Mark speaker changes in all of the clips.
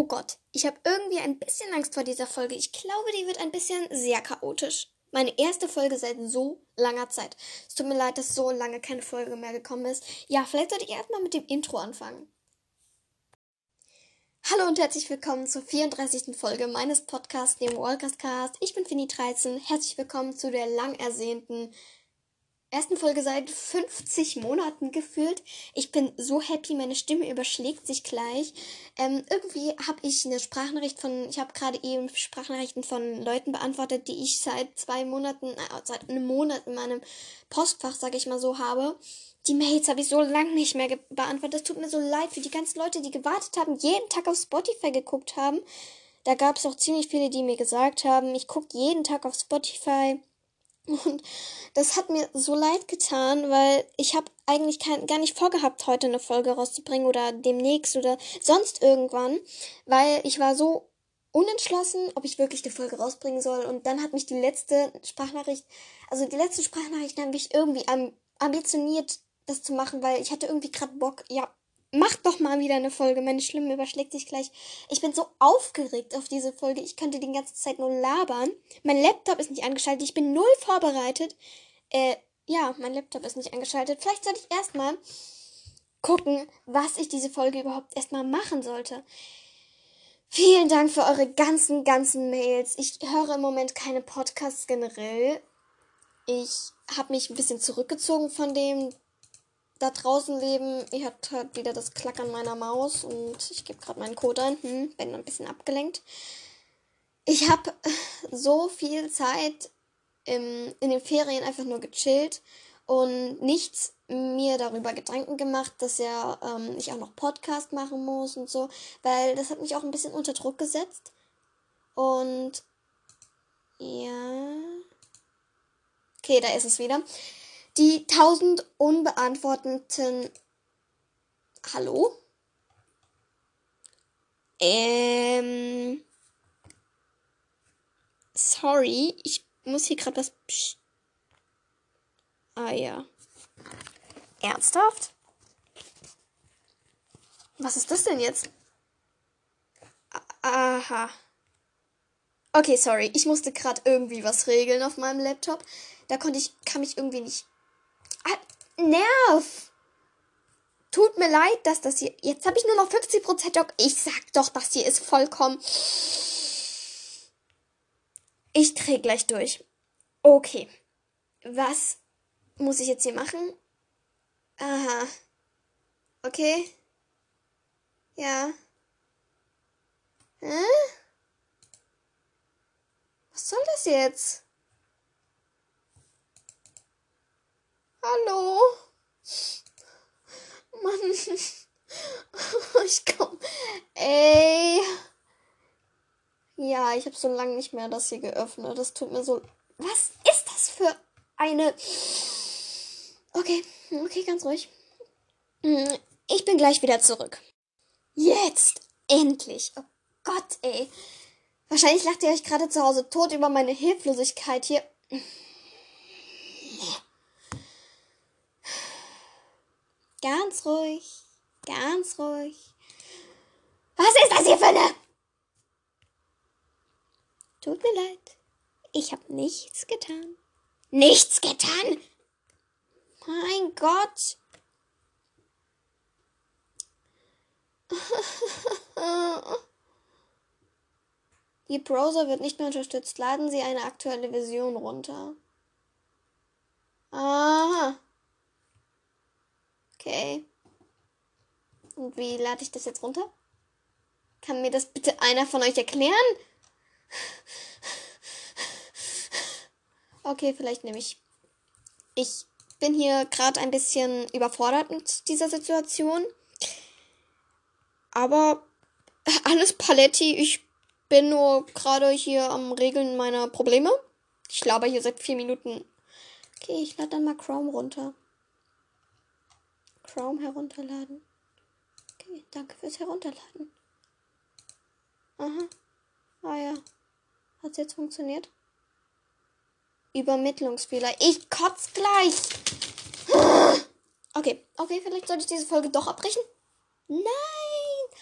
Speaker 1: Oh Gott, ich habe irgendwie ein bisschen Angst vor dieser Folge. Ich glaube, die wird ein bisschen sehr chaotisch. Meine erste Folge seit so langer Zeit. Es tut mir leid, dass so lange keine Folge mehr gekommen ist. Ja, vielleicht sollte ich erstmal mit dem Intro anfangen. Hallo und herzlich willkommen zur 34. Folge meines Podcasts, dem Walkers Cast. Ich bin Fini 13. Herzlich willkommen zu der lang ersehnten ersten Folge seit 50 Monaten gefühlt. Ich bin so happy, meine Stimme überschlägt sich gleich. Ähm, irgendwie habe ich eine Sprachnachricht von, ich habe gerade eben Sprachnachrichten von Leuten beantwortet, die ich seit zwei Monaten, äh, seit einem Monat in meinem Postfach, sage ich mal so, habe. Die Mails habe ich so lange nicht mehr beantwortet. Es tut mir so leid für die ganzen Leute, die gewartet haben, jeden Tag auf Spotify geguckt haben. Da gab es auch ziemlich viele, die mir gesagt haben, ich gucke jeden Tag auf Spotify und das hat mir so leid getan, weil ich habe eigentlich kein, gar nicht vorgehabt, heute eine Folge rauszubringen oder demnächst oder sonst irgendwann, weil ich war so unentschlossen, ob ich wirklich eine Folge rausbringen soll. Und dann hat mich die letzte Sprachnachricht, also die letzte Sprachnachricht, habe ich irgendwie ambitioniert, das zu machen, weil ich hatte irgendwie gerade Bock, ja, Mach doch mal wieder eine Folge. Meine Stimme überschlägt sich gleich. Ich bin so aufgeregt auf diese Folge. Ich könnte die ganze Zeit nur labern. Mein Laptop ist nicht angeschaltet. Ich bin null vorbereitet. Äh, ja, mein Laptop ist nicht angeschaltet. Vielleicht sollte ich erstmal gucken, was ich diese Folge überhaupt erstmal machen sollte. Vielen Dank für eure ganzen, ganzen Mails. Ich höre im Moment keine Podcasts generell. Ich habe mich ein bisschen zurückgezogen von dem da draußen leben. Ihr habt halt wieder das Klackern meiner Maus und ich gebe gerade meinen Code ein. Hm, bin ein bisschen abgelenkt. Ich habe so viel Zeit im, in den Ferien einfach nur gechillt und nichts mir darüber Gedanken gemacht, dass ja ähm, ich auch noch Podcast machen muss und so, weil das hat mich auch ein bisschen unter Druck gesetzt. Und ja. Okay, da ist es wieder. Die tausend unbeantworteten. Hallo? Ähm. Sorry, ich muss hier gerade was. Psch. Ah ja. Ernsthaft? Was ist das denn jetzt? Aha. Okay, sorry. Ich musste gerade irgendwie was regeln auf meinem Laptop. Da konnte ich, kam ich irgendwie nicht Nerv. Tut mir leid, dass das hier. Jetzt habe ich nur noch 50% Job. Ich sag doch, das hier ist vollkommen. Ich drehe gleich durch. Okay. Was muss ich jetzt hier machen? Aha. Okay. Ja. Hä? Was soll das jetzt? Hallo? Mann. Ich komm. Ey. Ja, ich habe so lange nicht mehr das hier geöffnet. Das tut mir so. Was ist das für eine. Okay, okay, ganz ruhig. Hm, ich bin gleich wieder zurück. Jetzt! Endlich! Oh Gott, ey. Wahrscheinlich lacht ihr euch gerade zu Hause tot über meine Hilflosigkeit hier. Ganz ruhig. Ganz ruhig. Was ist das hier für eine? Tut mir leid. Ich habe nichts getan. Nichts getan? Mein Gott. Ihr Browser wird nicht mehr unterstützt. Laden Sie eine aktuelle Version runter. Aha. Okay. Und wie lade ich das jetzt runter? Kann mir das bitte einer von euch erklären? Okay, vielleicht nehme ich. Ich bin hier gerade ein bisschen überfordert mit dieser Situation. Aber alles Paletti. Ich bin nur gerade hier am Regeln meiner Probleme. Ich laber hier seit vier Minuten. Okay, ich lade dann mal Chrome runter. Chrome herunterladen. Okay, danke fürs Herunterladen. Aha. Ah ja. Hat's jetzt funktioniert? Übermittlungsfehler. Ich kotz gleich. Okay, okay, vielleicht sollte ich diese Folge doch abbrechen. Nein.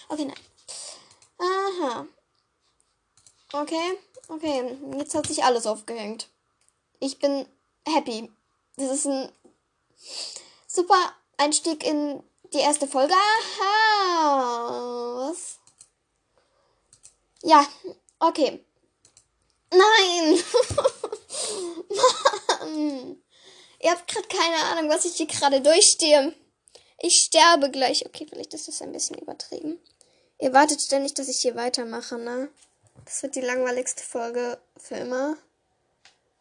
Speaker 1: Okay, nein. Ah, Aha. Okay, okay. Jetzt hat sich alles aufgehängt. Ich bin happy. Das ist ein super Einstieg in die erste Folge. Aha. Was? Ja, okay. Nein! Mann! Ihr habt gerade keine Ahnung, was ich hier gerade durchstehe. Ich sterbe gleich. Okay, vielleicht ist das ein bisschen übertrieben. Ihr wartet ständig, dass ich hier weitermache, ne? Das wird die langweiligste Folge für immer.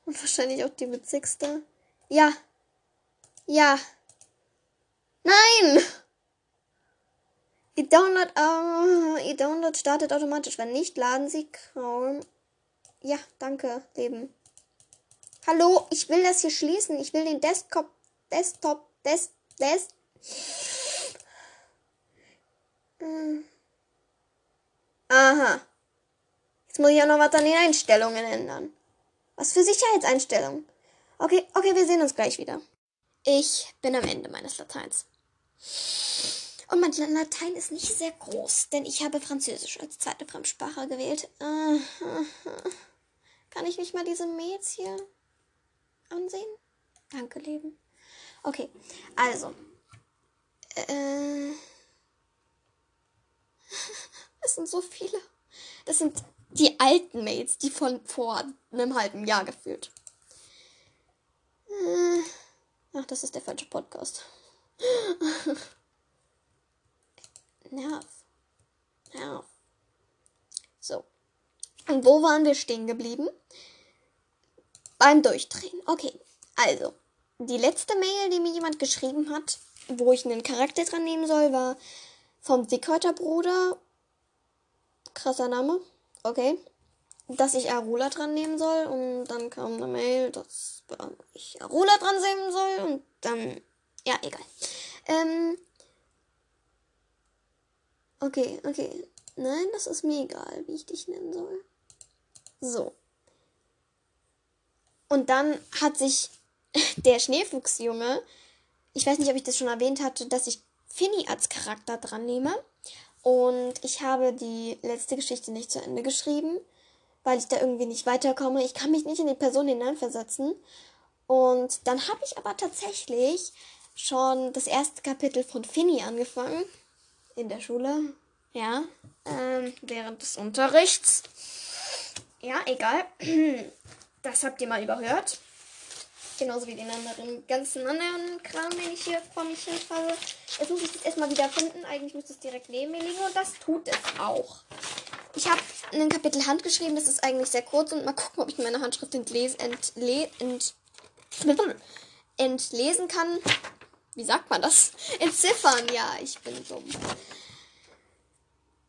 Speaker 1: Und wahrscheinlich auch die witzigste. Ja. Ja. Nein! Ihr Download, uh, ihr Download startet automatisch. Wenn nicht, laden Sie Chrome. Ja, danke, Leben. Hallo, ich will das hier schließen. Ich will den Desktop, Desktop, Des, Des. Aha. Jetzt muss ich auch noch was an den Einstellungen ändern. Was für Sicherheitseinstellungen? Okay, okay, wir sehen uns gleich wieder. Ich bin am Ende meines Lateins. Und mein Latein ist nicht sehr groß, denn ich habe Französisch als zweite Fremdsprache gewählt. Kann ich nicht mal diese Mails hier ansehen? Danke, Leben. Okay, also. Äh, es sind so viele. Das sind die alten Mails, die von vor einem halben Jahr gefühlt. Äh, ach, das ist der falsche Podcast. Nerv. Nerv. So. Und wo waren wir stehen geblieben? Beim Durchdrehen. Okay. Also, die letzte Mail, die mir jemand geschrieben hat, wo ich einen Charakter dran nehmen soll, war vom Dickhäuterbruder. Krasser Name. Okay. Dass ich Arula dran nehmen soll. Und dann kam eine Mail, dass ich Arula dran nehmen soll. Und dann. Ja, egal. Ähm. Okay, okay. Nein, das ist mir egal, wie ich dich nennen soll. So. Und dann hat sich der Schneefuchsjunge, ich weiß nicht, ob ich das schon erwähnt hatte, dass ich Finny als Charakter dran nehme. Und ich habe die letzte Geschichte nicht zu Ende geschrieben, weil ich da irgendwie nicht weiterkomme. Ich kann mich nicht in die Person hineinversetzen. Und dann habe ich aber tatsächlich schon das erste Kapitel von Finny angefangen. In der Schule. Ja. Ähm, während des Unterrichts. Ja, egal. Das habt ihr mal überhört. Genauso wie den anderen ganzen anderen Kram, den ich hier vor mich hinfalle. Jetzt muss ich das erstmal wieder finden. Eigentlich müsste es direkt neben mir liegen und das tut es auch. Ich habe ein Kapitel handgeschrieben, das ist eigentlich sehr kurz und mal gucken, ob ich meine Handschrift entlese, entle, ent, entlesen kann. Wie sagt man das? Entziffern, ja, ich bin dumm.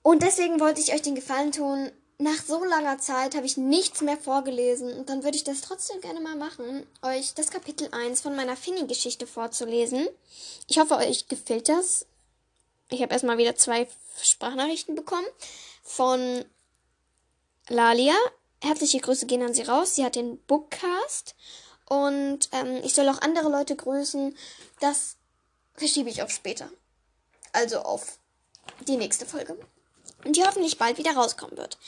Speaker 1: Und deswegen wollte ich euch den Gefallen tun, nach so langer Zeit habe ich nichts mehr vorgelesen und dann würde ich das trotzdem gerne mal machen, euch das Kapitel 1 von meiner Finny-Geschichte vorzulesen. Ich hoffe, euch gefällt das. Ich habe erstmal wieder zwei Sprachnachrichten bekommen von Lalia. Herzliche Grüße gehen an sie raus. Sie hat den Bookcast und ähm, ich soll auch andere Leute grüßen. Das verschiebe ich auf später. Also auf die nächste Folge und die hoffentlich bald wieder rauskommen wird.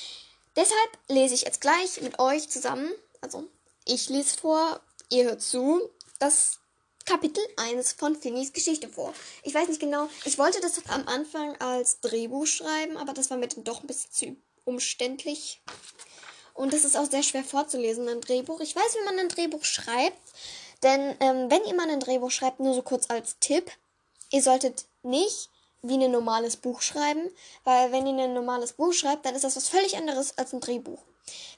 Speaker 1: Deshalb lese ich jetzt gleich mit euch zusammen, also ich lese vor, ihr hört zu, das Kapitel 1 von Finnys Geschichte vor. Ich weiß nicht genau, ich wollte das am Anfang als Drehbuch schreiben, aber das war mir dann doch ein bisschen zu umständlich. Und das ist auch sehr schwer vorzulesen, ein Drehbuch. Ich weiß, wie man ein Drehbuch schreibt, denn ähm, wenn ihr mal ein Drehbuch schreibt, nur so kurz als Tipp, ihr solltet nicht wie ein normales Buch schreiben, weil wenn ihr ein normales Buch schreibt, dann ist das was völlig anderes als ein Drehbuch.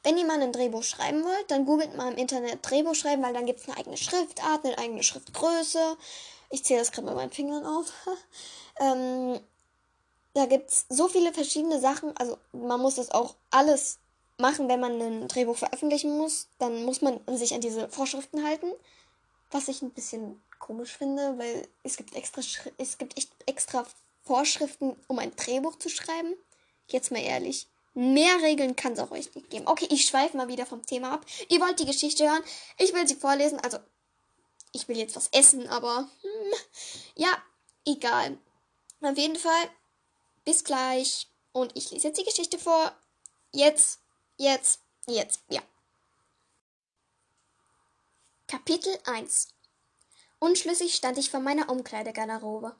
Speaker 1: Wenn ihr mal ein Drehbuch schreiben wollt, dann googelt mal im Internet Drehbuch schreiben, weil dann gibt es eine eigene Schriftart, eine eigene Schriftgröße. Ich zähle das gerade mit meinen Fingern auf. ähm, da gibt es so viele verschiedene Sachen. Also man muss das auch alles machen, wenn man ein Drehbuch veröffentlichen muss. Dann muss man sich an diese Vorschriften halten. Was ich ein bisschen komisch finde, weil es gibt extra, es gibt echt extra Vorschriften, um ein Drehbuch zu schreiben? Jetzt mal ehrlich. Mehr Regeln kann es auch euch nicht geben. Okay, ich schweife mal wieder vom Thema ab. Ihr wollt die Geschichte hören. Ich will sie vorlesen. Also, ich will jetzt was essen, aber hm, ja, egal. Auf jeden Fall, bis gleich. Und ich lese jetzt die Geschichte vor. Jetzt, jetzt, jetzt, ja. Kapitel 1 Unschlüssig stand ich vor meiner Umkleidegarderobe.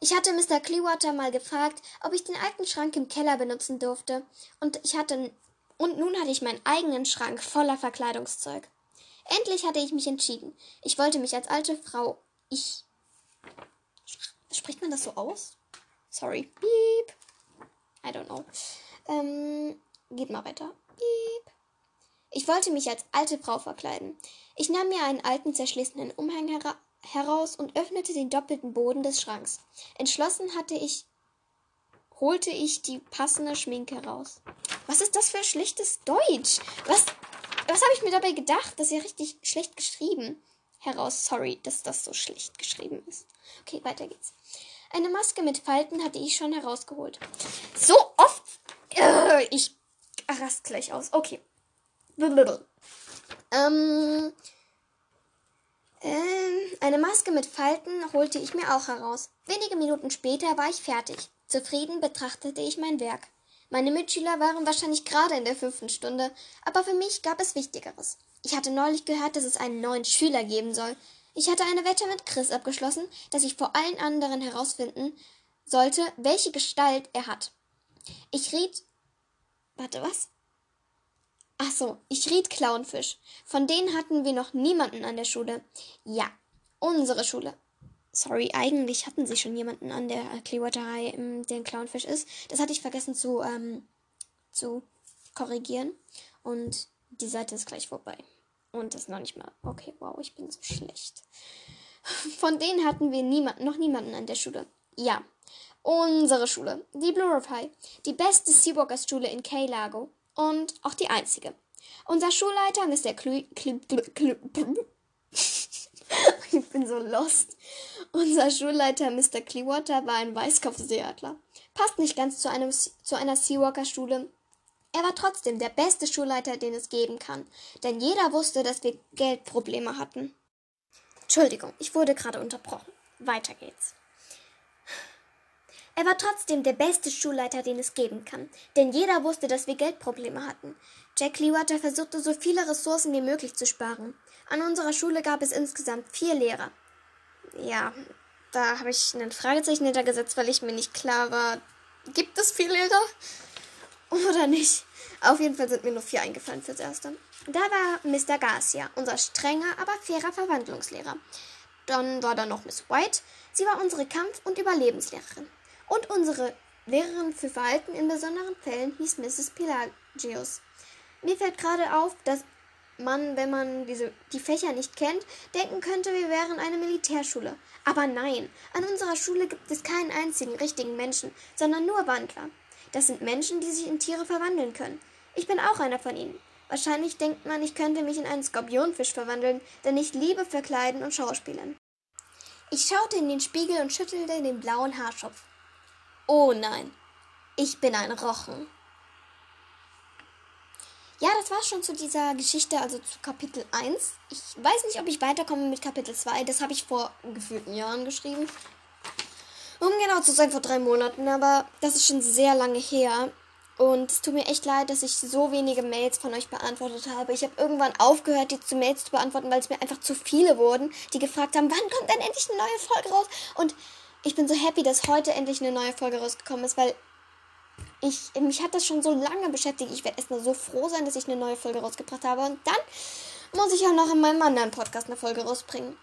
Speaker 1: Ich hatte Mr. Clearwater mal gefragt, ob ich den alten Schrank im Keller benutzen durfte, und ich hatte und nun hatte ich meinen eigenen Schrank voller Verkleidungszeug. Endlich hatte ich mich entschieden. Ich wollte mich als alte Frau. Ich. Spricht man das so aus? Sorry. Beep. I don't know. Ähm, geht mal weiter. Beep. Ich wollte mich als alte Frau verkleiden. Ich nahm mir einen alten zerschlissenen Umhang hera heraus und öffnete den doppelten Boden des Schranks. Entschlossen hatte ich, holte ich die passende Schminke raus. Was ist das für schlechtes Deutsch? Was, was habe ich mir dabei gedacht? Das ist ja richtig schlecht geschrieben. Heraus, sorry, dass das so schlecht geschrieben ist. Okay, weiter geht's. Eine Maske mit Falten hatte ich schon herausgeholt. So oft. Äh, ich rast gleich aus. Okay. Ähm, äh, eine Maske mit Falten holte ich mir auch heraus. Wenige Minuten später war ich fertig. Zufrieden betrachtete ich mein Werk. Meine Mitschüler waren wahrscheinlich gerade in der fünften Stunde, aber für mich gab es Wichtigeres. Ich hatte neulich gehört, dass es einen neuen Schüler geben soll. Ich hatte eine Wette mit Chris abgeschlossen, dass ich vor allen anderen herausfinden sollte, welche Gestalt er hat. Ich riet. Warte, was? Ach so, ich riet Clownfisch. Von denen hatten wir noch niemanden an der Schule. Ja, unsere Schule. Sorry, eigentlich hatten sie schon jemanden an der Clearwater-Reihe, der ein Clownfisch ist. Das hatte ich vergessen zu, ähm, zu korrigieren. Und die Seite ist gleich vorbei. Und das noch nicht mal. Okay, wow, ich bin so schlecht. Von denen hatten wir niemand, noch niemanden an der Schule. Ja, unsere Schule, die Blue Rough High, die beste Seawalkers Schule in Key Lago und auch die einzige. Unser Schulleiter, Mr. Clu Clu Clu ich bin so lost. Unser Schulleiter, Mr. Clearwater, war ein Weißkopfseeadler. Passt nicht ganz zu, einem, zu einer Seawalker-Schule. Er war trotzdem der beste Schulleiter, den es geben kann, denn jeder wusste, dass wir Geldprobleme hatten. Entschuldigung, ich wurde gerade unterbrochen. Weiter geht's. Er war trotzdem der beste Schulleiter, den es geben kann, denn jeder wusste, dass wir Geldprobleme hatten. Jack Lewater versuchte, so viele Ressourcen wie möglich zu sparen. An unserer Schule gab es insgesamt vier Lehrer. Ja, da habe ich ein Fragezeichen hintergesetzt, weil ich mir nicht klar war, gibt es vier Lehrer oder nicht? Auf jeden Fall sind mir nur vier eingefallen fürs Erste. Da war Mr. Garcia, unser strenger, aber fairer Verwandlungslehrer. Dann war da noch Miss White. Sie war unsere Kampf- und Überlebenslehrerin. Und unsere Lehrerin für Verhalten in besonderen Fällen hieß Mrs. Pelagius. Mir fällt gerade auf, dass man, wenn man diese, die Fächer nicht kennt, denken könnte, wir wären eine Militärschule. Aber nein, an unserer Schule gibt es keinen einzigen richtigen Menschen, sondern nur Wandler. Das sind Menschen, die sich in Tiere verwandeln können. Ich bin auch einer von ihnen. Wahrscheinlich denkt man, ich könnte mich in einen Skorpionfisch verwandeln, denn ich liebe Verkleiden und Schauspielen. Ich schaute in den Spiegel und schüttelte den blauen Haarschopf. Oh nein, ich bin ein Rochen. Ja, das war schon zu dieser Geschichte, also zu Kapitel 1. Ich weiß nicht, ob ich weiterkomme mit Kapitel 2. Das habe ich vor gefühlten Jahren geschrieben. Um genau zu sein, vor drei Monaten. Aber das ist schon sehr lange her. Und es tut mir echt leid, dass ich so wenige Mails von euch beantwortet habe. Ich habe irgendwann aufgehört, die zu Mails zu beantworten, weil es mir einfach zu viele wurden, die gefragt haben, wann kommt denn endlich eine neue Folge raus? Und ich bin so happy, dass heute endlich eine neue Folge rausgekommen ist, weil ich, mich hat das schon so lange beschäftigt. Ich werde erstmal so froh sein, dass ich eine neue Folge rausgebracht habe. Und dann muss ich auch noch in meinem anderen Podcast eine Folge rausbringen.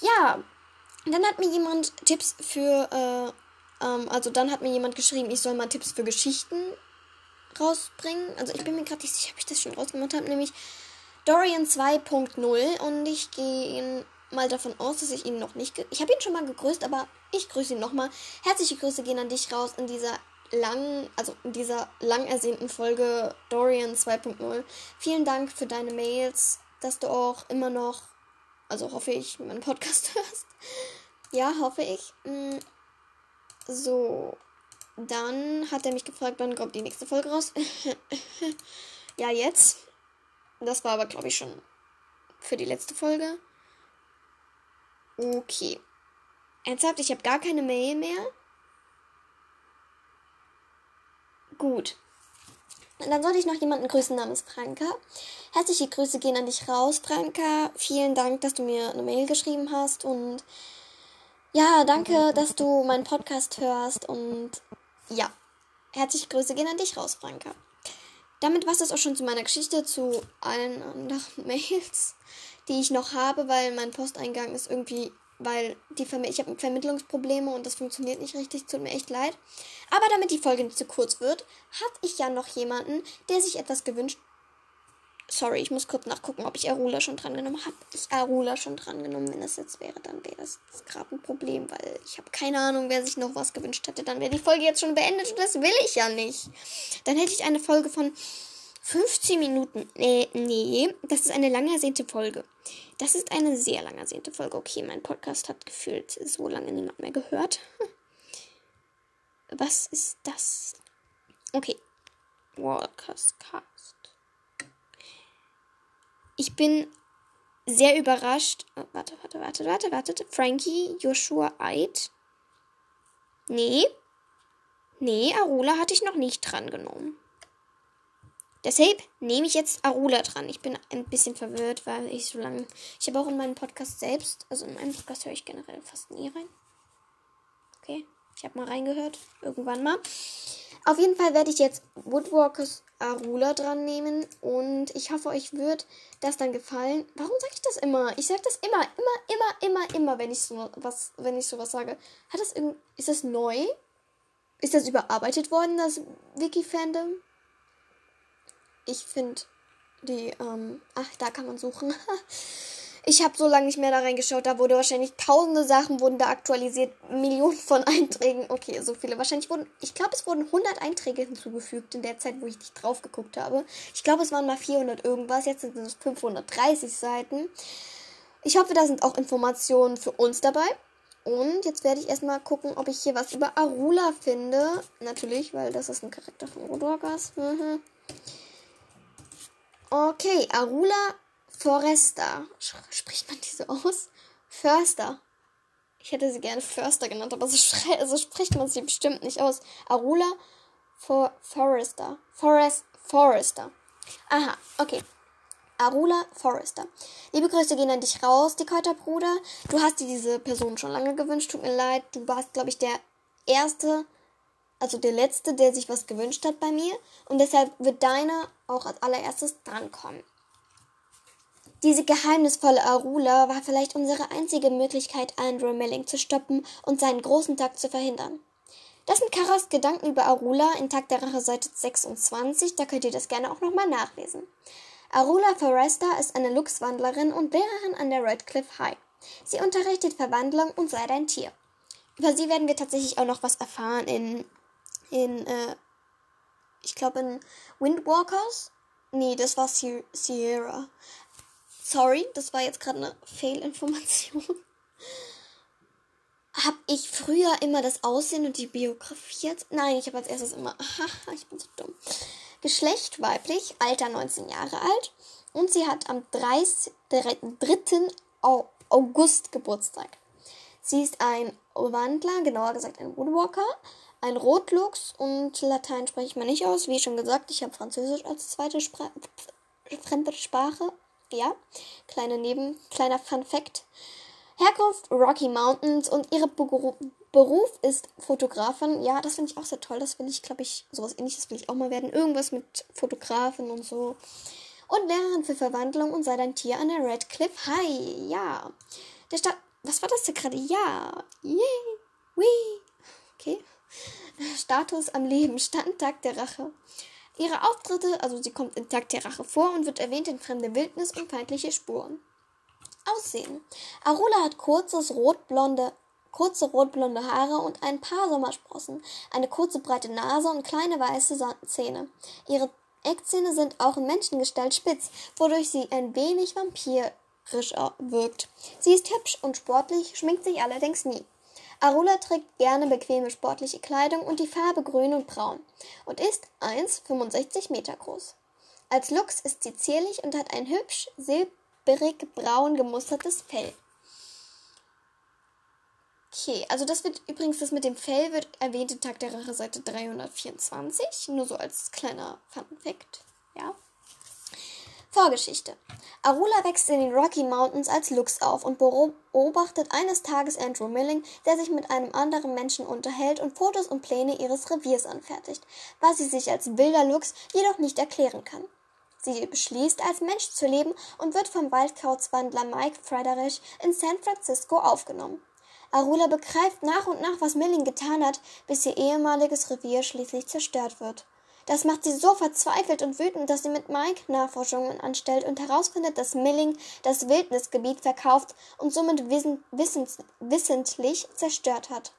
Speaker 1: Ja, dann hat mir jemand Tipps für, äh, ähm, also dann hat mir jemand geschrieben, ich soll mal Tipps für Geschichten rausbringen. Also ich bin mir gerade nicht sicher, ob ich das schon rausgemacht habe, nämlich Dorian 2.0 und ich gehe mal davon aus, dass ich ihn noch nicht. Ich habe ihn schon mal gegrüßt, aber ich grüße ihn nochmal. Herzliche Grüße gehen an dich raus in dieser lang, also in dieser lang ersehnten Folge Dorian 2.0. Vielen Dank für deine Mails, dass du auch immer noch, also hoffe ich, meinen Podcast hörst. Ja, hoffe ich. Mm, so, dann hat er mich gefragt, wann kommt die nächste Folge raus. ja, jetzt. Das war aber, glaube ich, schon für die letzte Folge. Okay. Ernsthaft, ich habe gar keine Mail mehr. Gut. dann sollte ich noch jemanden grüßen namens Franka. Herzliche Grüße gehen an dich raus, Franka. Vielen Dank, dass du mir eine Mail geschrieben hast und ja, danke, dass du meinen Podcast hörst und ja, herzliche Grüße gehen an dich raus, Franka. Damit war es auch schon zu meiner Geschichte, zu allen anderen Mails, die ich noch habe, weil mein Posteingang ist irgendwie weil die Vermi ich habe Vermittlungsprobleme und das funktioniert nicht richtig. Tut mir echt leid. Aber damit die Folge nicht zu kurz wird, habe ich ja noch jemanden, der sich etwas gewünscht. Sorry, ich muss kurz nachgucken, ob ich Arula schon dran genommen habe. Ich Arula schon dran genommen. Wenn das jetzt wäre, dann wäre das gerade ein Problem, weil ich habe keine Ahnung, wer sich noch was gewünscht hätte. Dann wäre die Folge jetzt schon beendet und das will ich ja nicht. Dann hätte ich eine Folge von 15 Minuten. Äh, nee, das ist eine lang ersehnte Folge. Das ist eine sehr lang ersehnte Folge. Okay, mein Podcast hat gefühlt so lange niemand mehr gehört. Was ist das? Okay. Walkers Cast. Ich bin sehr überrascht. Oh, warte, warte, warte, warte, warte. Frankie, Joshua Eid. Nee. Nee, Arula hatte ich noch nicht dran genommen. Deshalb nehme ich jetzt Arula dran. Ich bin ein bisschen verwirrt, weil ich so lange. Ich habe auch in meinem Podcast selbst, also in meinem Podcast höre ich generell fast nie rein. Okay, ich habe mal reingehört. Irgendwann mal. Auf jeden Fall werde ich jetzt Woodwalkers Arula dran nehmen und ich hoffe, euch wird das dann gefallen. Warum sage ich das immer? Ich sage das immer, immer, immer, immer, immer, wenn ich so was, wenn ich sowas sage. Hat das ist das neu? Ist das überarbeitet worden, das Wiki-Fandom? Ich finde die, ähm, ach, da kann man suchen. ich habe so lange nicht mehr da reingeschaut. Da wurde wahrscheinlich tausende Sachen wurden da aktualisiert. Millionen von Einträgen. Okay, so viele. Wahrscheinlich wurden, ich glaube, es wurden 100 Einträge hinzugefügt in der Zeit, wo ich nicht drauf geguckt habe. Ich glaube, es waren mal 400 irgendwas. Jetzt sind es 530 Seiten. Ich hoffe, da sind auch Informationen für uns dabei. Und jetzt werde ich erstmal gucken, ob ich hier was über Arula finde. Natürlich, weil das ist ein Charakter von Rodorgas. Mhm. Okay, Arula Foresta. Spricht man die so aus? Förster. Ich hätte sie gerne Förster genannt, aber so, so spricht man sie bestimmt nicht aus. Arula For Forester. Forest Forester. Aha, okay. Arula Forester. Liebe Grüße gehen an dich raus, Dakota Bruder. Du hast dir diese Person schon lange gewünscht. Tut mir leid. Du warst, glaube ich, der erste also der letzte, der sich was gewünscht hat bei mir. Und deshalb wird deiner auch als allererstes drankommen. Diese geheimnisvolle Arula war vielleicht unsere einzige Möglichkeit, Andrew Melling zu stoppen und seinen großen Tag zu verhindern. Das sind Karas Gedanken über Arula in Tag der Rache Seite 26, da könnt ihr das gerne auch nochmal nachlesen. Arula Foresta ist eine Luchswandlerin und Lehrerin an der Redcliffe High. Sie unterrichtet Verwandlung und sei dein Tier. Über sie werden wir tatsächlich auch noch was erfahren in in, äh, ich glaube in Windwalkers. Nee, das war Sierra. Sorry, das war jetzt gerade eine Fehlinformation. Hab ich früher immer das Aussehen und die Biografie Nein, ich habe als erstes immer. Haha, ich bin so dumm. Geschlecht weiblich, Alter 19 Jahre alt. Und sie hat am 30, 3. August Geburtstag. Sie ist ein Wandler, genauer gesagt ein Woodwalker, ein Rotlux und Latein spreche ich mal nicht aus. Wie schon gesagt, ich habe Französisch als zweite Spra fremde Sprache. Ja, kleine Neben, kleiner Fun Fact. Herkunft Rocky Mountains und ihre Beruf ist Fotografin. Ja, das finde ich auch sehr toll. Das will ich, glaube ich, sowas ähnliches will ich auch mal werden. Irgendwas mit Fotografen und so. Und Lehrerin für Verwandlung und sei dein Tier an der Redcliffe High. Ja. Der Stadt. Was war das denn gerade? Ja. Yay. Wee. Okay. Status am Leben, Stand Tag der Rache. Ihre Auftritte, also sie kommt in Tag der Rache vor und wird erwähnt in fremde Wildnis und feindliche Spuren. Aussehen. Arula hat kurzes rotblonde kurze rotblonde Haare und ein paar Sommersprossen, eine kurze breite Nase und kleine weiße Zähne. Ihre Eckzähne sind auch in Menschengestalt spitz, wodurch sie ein wenig vampirisch wirkt. Sie ist hübsch und sportlich, schminkt sich allerdings nie. Arula trägt gerne bequeme sportliche Kleidung und die Farbe grün und braun und ist 1,65 Meter groß. Als Luchs ist sie zierlich und hat ein hübsch silbrig braun gemustertes Fell. Okay, also das wird übrigens, das mit dem Fell wird erwähnt in Tag der Rache Seite 324. Nur so als kleiner Fun Fact. Ja. Vorgeschichte. Arula wächst in den Rocky Mountains als Luchs auf und beobachtet eines Tages Andrew Milling, der sich mit einem anderen Menschen unterhält und Fotos und Pläne ihres Reviers anfertigt, was sie sich als wilder Luchs jedoch nicht erklären kann. Sie beschließt, als Mensch zu leben und wird vom Waldkauzwandler Mike Frederich in San Francisco aufgenommen. Arula begreift nach und nach, was Milling getan hat, bis ihr ehemaliges Revier schließlich zerstört wird. Das macht sie so verzweifelt und wütend, dass sie mit Mike Nachforschungen anstellt und herausfindet, dass Milling das Wildnisgebiet verkauft und somit wissen, wissens, wissentlich zerstört hat.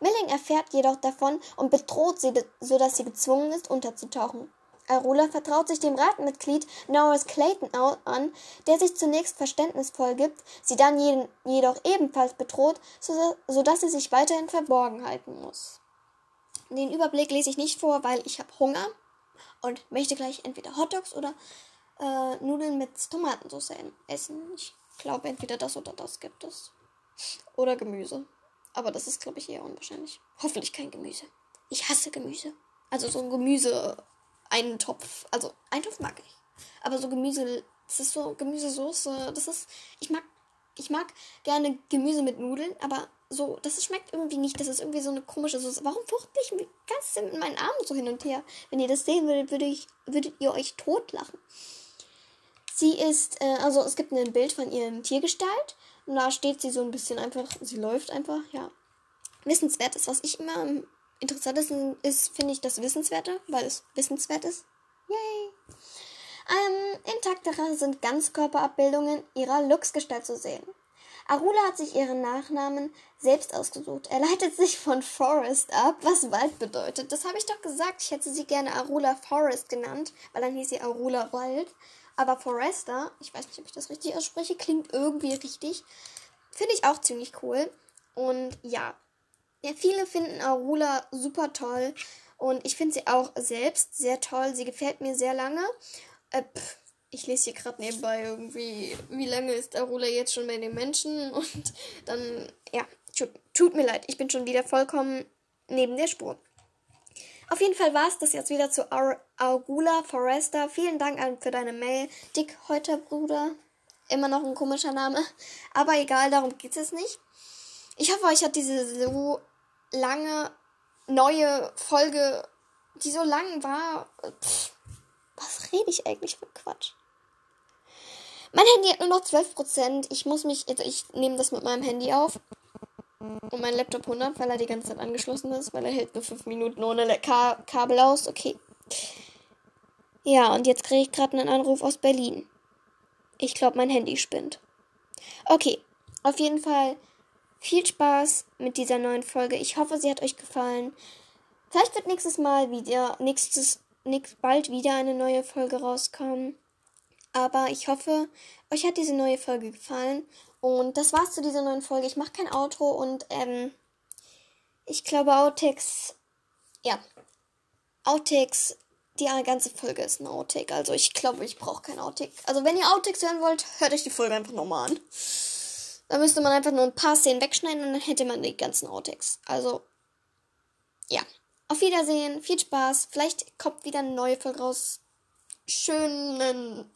Speaker 1: Milling erfährt jedoch davon und bedroht sie, sodass sie gezwungen ist, unterzutauchen. Arula vertraut sich dem Ratmitglied Norris Clayton an, der sich zunächst verständnisvoll gibt, sie dann jedoch ebenfalls bedroht, sodass sie sich weiterhin verborgen halten muss. Den Überblick lese ich nicht vor, weil ich habe Hunger und möchte gleich entweder Hotdogs oder äh, Nudeln mit Tomatensauce essen. Ich glaube, entweder das oder das gibt es. Oder Gemüse. Aber das ist, glaube ich, eher unwahrscheinlich. Hoffentlich kein Gemüse. Ich hasse Gemüse. Also so ein Gemüse, einen Topf. Also, einen Topf mag ich. Aber so Gemüse, das ist so Gemüsesoße. Das ist, ich mag, ich mag gerne Gemüse mit Nudeln, aber so, das schmeckt irgendwie nicht. Das ist irgendwie so eine komische Soße. Warum fuchtel ich mich ganz mit meinen Armen so hin und her? Wenn ihr das sehen würdet, würde ich, würdet ihr euch totlachen. Sie ist, äh, also es gibt ein Bild von ihrem Tiergestalt. Und da steht sie so ein bisschen einfach, sie läuft einfach, ja. Wissenswert ist, was ich immer am interessantesten ist, finde ich das Wissenswerte, weil es wissenswert ist. Yay! Ähm, intaktere sind Ganzkörperabbildungen ihrer Luchsgestalt zu sehen. Arula hat sich ihren Nachnamen selbst ausgesucht. Er leitet sich von Forest ab, was Wald bedeutet. Das habe ich doch gesagt. Ich hätte sie gerne Arula Forest genannt, weil dann hieß sie Arula Wald. Aber Forester, ich weiß nicht, ob ich das richtig ausspreche, klingt irgendwie richtig. Finde ich auch ziemlich cool. Und ja, ja viele finden Arula super toll. Und ich finde sie auch selbst sehr toll. Sie gefällt mir sehr lange. Äh, pff, ich lese hier gerade nebenbei irgendwie, wie lange ist Arula jetzt schon bei den Menschen und dann, ja, tut, tut mir leid, ich bin schon wieder vollkommen neben der Spur. Auf jeden Fall war es das jetzt wieder zu Ar Augula Forrester. Vielen Dank für deine Mail. Dick Heuter Bruder. Immer noch ein komischer Name. Aber egal, darum geht es nicht. Ich hoffe, euch hat diese so lange neue Folge, die so lang war. Pff, was rede ich eigentlich für Quatsch? Mein Handy hat nur noch 12%. Ich muss mich, also ich nehme das mit meinem Handy auf. Und mein Laptop 100, weil er die ganze Zeit angeschlossen ist, weil er hält nur 5 Minuten ohne Ka Kabel aus. Okay. Ja, und jetzt kriege ich gerade einen Anruf aus Berlin. Ich glaube, mein Handy spinnt. Okay, auf jeden Fall viel Spaß mit dieser neuen Folge. Ich hoffe, sie hat euch gefallen. Vielleicht wird nächstes Mal wieder, nächstes, nächst, bald wieder eine neue Folge rauskommen. Aber ich hoffe, euch hat diese neue Folge gefallen. Und das war's zu dieser neuen Folge. Ich mache kein Outro und ähm, ich glaube Outtakes, ja, Outtakes, die ganze Folge ist ein Outtake. Also ich glaube, ich brauche kein Outtake. Also wenn ihr Outtakes hören wollt, hört euch die Folge einfach nochmal an. Da müsste man einfach nur ein paar Szenen wegschneiden und dann hätte man die ganzen Outtakes. Also, ja. Auf Wiedersehen, viel Spaß. Vielleicht kommt wieder eine neue Folge raus. Schönen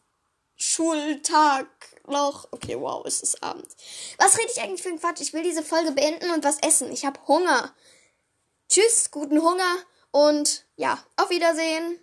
Speaker 1: Schultag noch. Okay, wow, es ist Abend. Was rede ich eigentlich für ein Quatsch? Ich will diese Folge beenden und was essen. Ich habe Hunger. Tschüss, guten Hunger und ja, auf Wiedersehen.